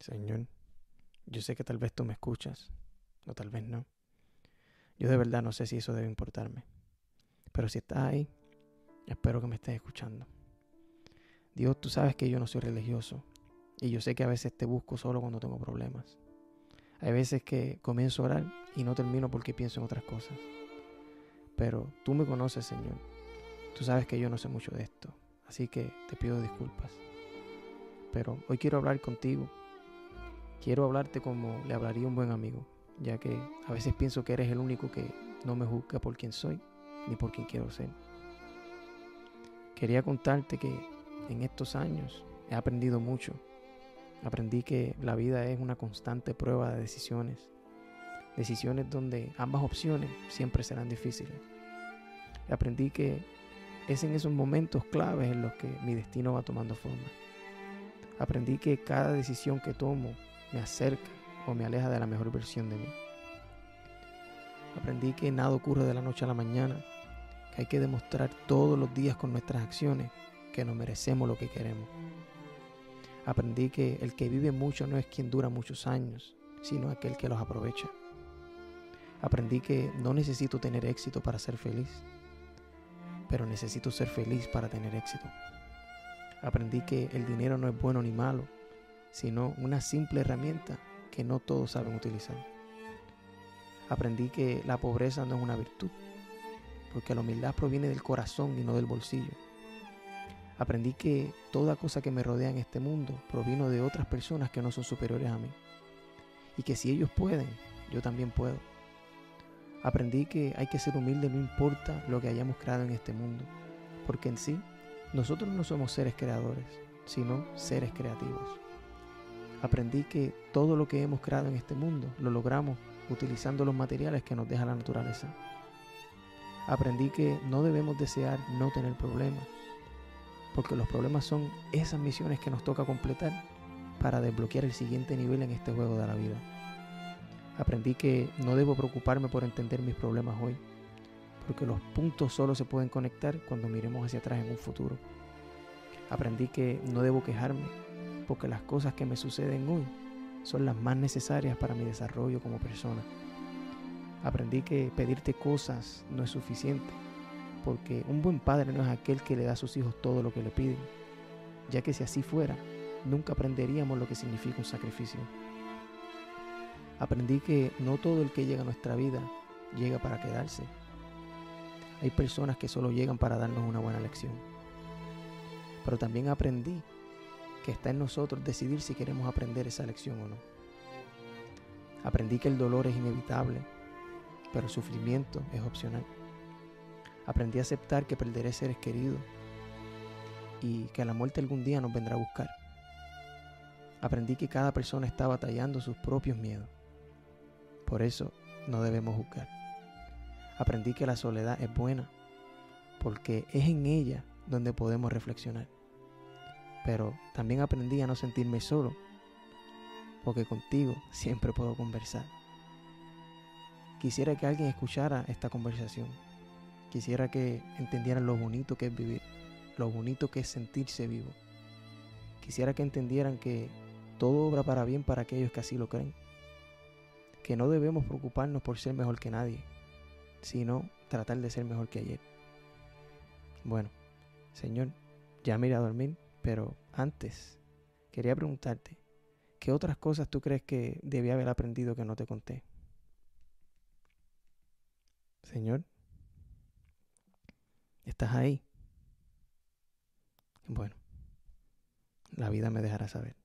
Señor, yo sé que tal vez tú me escuchas, o tal vez no. Yo de verdad no sé si eso debe importarme. Pero si estás ahí, espero que me estés escuchando. Dios, tú sabes que yo no soy religioso. Y yo sé que a veces te busco solo cuando tengo problemas. Hay veces que comienzo a orar y no termino porque pienso en otras cosas. Pero tú me conoces, Señor. Tú sabes que yo no sé mucho de esto. Así que te pido disculpas. Pero hoy quiero hablar contigo. Quiero hablarte como le hablaría un buen amigo, ya que a veces pienso que eres el único que no me juzga por quien soy ni por quien quiero ser. Quería contarte que en estos años he aprendido mucho. Aprendí que la vida es una constante prueba de decisiones. Decisiones donde ambas opciones siempre serán difíciles. Aprendí que es en esos momentos claves en los que mi destino va tomando forma. Aprendí que cada decisión que tomo me acerca o me aleja de la mejor versión de mí. Aprendí que nada ocurre de la noche a la mañana, que hay que demostrar todos los días con nuestras acciones que nos merecemos lo que queremos. Aprendí que el que vive mucho no es quien dura muchos años, sino aquel que los aprovecha. Aprendí que no necesito tener éxito para ser feliz, pero necesito ser feliz para tener éxito. Aprendí que el dinero no es bueno ni malo, sino una simple herramienta que no todos saben utilizar. Aprendí que la pobreza no es una virtud, porque la humildad proviene del corazón y no del bolsillo. Aprendí que toda cosa que me rodea en este mundo provino de otras personas que no son superiores a mí. Y que si ellos pueden, yo también puedo. Aprendí que hay que ser humilde no importa lo que hayamos creado en este mundo, porque en sí nosotros no somos seres creadores, sino seres creativos. Aprendí que todo lo que hemos creado en este mundo lo logramos utilizando los materiales que nos deja la naturaleza. Aprendí que no debemos desear no tener problemas, porque los problemas son esas misiones que nos toca completar para desbloquear el siguiente nivel en este juego de la vida. Aprendí que no debo preocuparme por entender mis problemas hoy, porque los puntos solo se pueden conectar cuando miremos hacia atrás en un futuro. Aprendí que no debo quejarme, porque las cosas que me suceden hoy son las más necesarias para mi desarrollo como persona. Aprendí que pedirte cosas no es suficiente, porque un buen padre no es aquel que le da a sus hijos todo lo que le piden, ya que si así fuera, nunca aprenderíamos lo que significa un sacrificio. Aprendí que no todo el que llega a nuestra vida llega para quedarse. Hay personas que solo llegan para darnos una buena lección. Pero también aprendí está en nosotros decidir si queremos aprender esa lección o no. Aprendí que el dolor es inevitable, pero el sufrimiento es opcional. Aprendí a aceptar que perderé seres queridos y que la muerte algún día nos vendrá a buscar. Aprendí que cada persona está batallando sus propios miedos. Por eso no debemos juzgar. Aprendí que la soledad es buena, porque es en ella donde podemos reflexionar. Pero también aprendí a no sentirme solo, porque contigo siempre puedo conversar. Quisiera que alguien escuchara esta conversación. Quisiera que entendieran lo bonito que es vivir, lo bonito que es sentirse vivo. Quisiera que entendieran que todo obra para bien para aquellos que así lo creen que no debemos preocuparnos por ser mejor que nadie, sino tratar de ser mejor que ayer. Bueno, Señor, ya me iré a dormir, pero antes quería preguntarte, ¿qué otras cosas tú crees que debía haber aprendido que no te conté? Señor, ¿estás ahí? Bueno, la vida me dejará saber.